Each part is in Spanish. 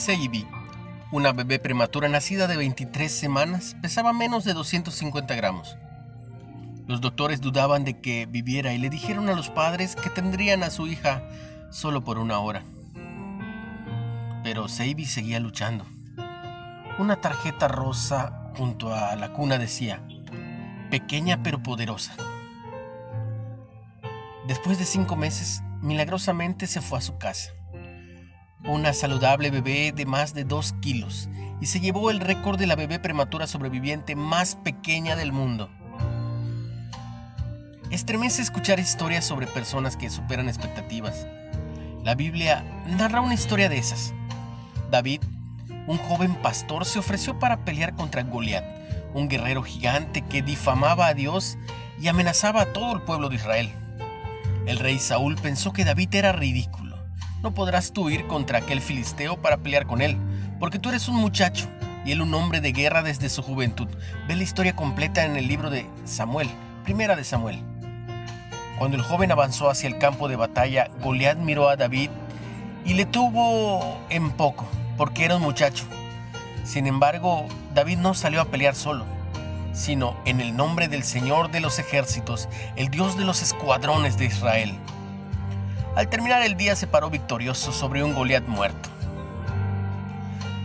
Seibi, una bebé prematura nacida de 23 semanas, pesaba menos de 250 gramos. Los doctores dudaban de que viviera y le dijeron a los padres que tendrían a su hija solo por una hora. Pero Seibi seguía luchando. Una tarjeta rosa junto a la cuna decía, pequeña pero poderosa. Después de cinco meses, milagrosamente se fue a su casa una saludable bebé de más de 2 kilos y se llevó el récord de la bebé prematura sobreviviente más pequeña del mundo. Estremece escuchar historias sobre personas que superan expectativas. La Biblia narra una historia de esas. David, un joven pastor, se ofreció para pelear contra Goliat, un guerrero gigante que difamaba a Dios y amenazaba a todo el pueblo de Israel. El rey Saúl pensó que David era ridículo no podrás tú ir contra aquel filisteo para pelear con él, porque tú eres un muchacho y él un hombre de guerra desde su juventud. Ve la historia completa en el libro de Samuel, primera de Samuel. Cuando el joven avanzó hacia el campo de batalla, Goliat miró a David y le tuvo en poco, porque era un muchacho. Sin embargo, David no salió a pelear solo, sino en el nombre del Señor de los ejércitos, el Dios de los escuadrones de Israel. Al terminar el día se paró victorioso sobre un Goliat muerto.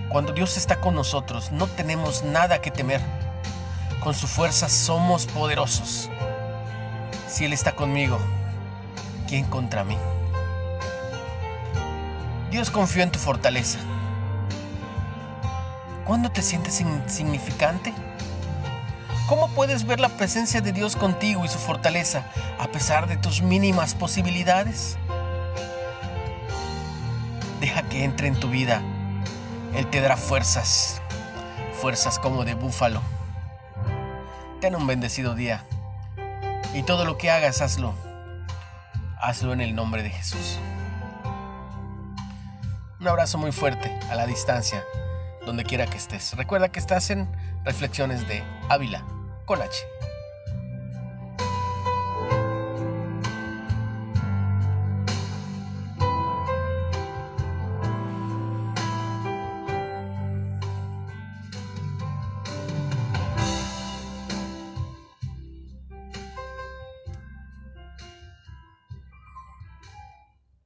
Cuando Dios está con nosotros, no tenemos nada que temer. Con su fuerza somos poderosos. Si Él está conmigo, ¿quién contra mí? Dios confió en tu fortaleza. ¿Cuándo te sientes insignificante? ¿Cómo puedes ver la presencia de Dios contigo y su fortaleza a pesar de tus mínimas posibilidades? Deja que entre en tu vida. Él te dará fuerzas, fuerzas como de búfalo. Ten un bendecido día. Y todo lo que hagas, hazlo. Hazlo en el nombre de Jesús. Un abrazo muy fuerte a la distancia, donde quiera que estés. Recuerda que estás en Reflexiones de Ávila con H.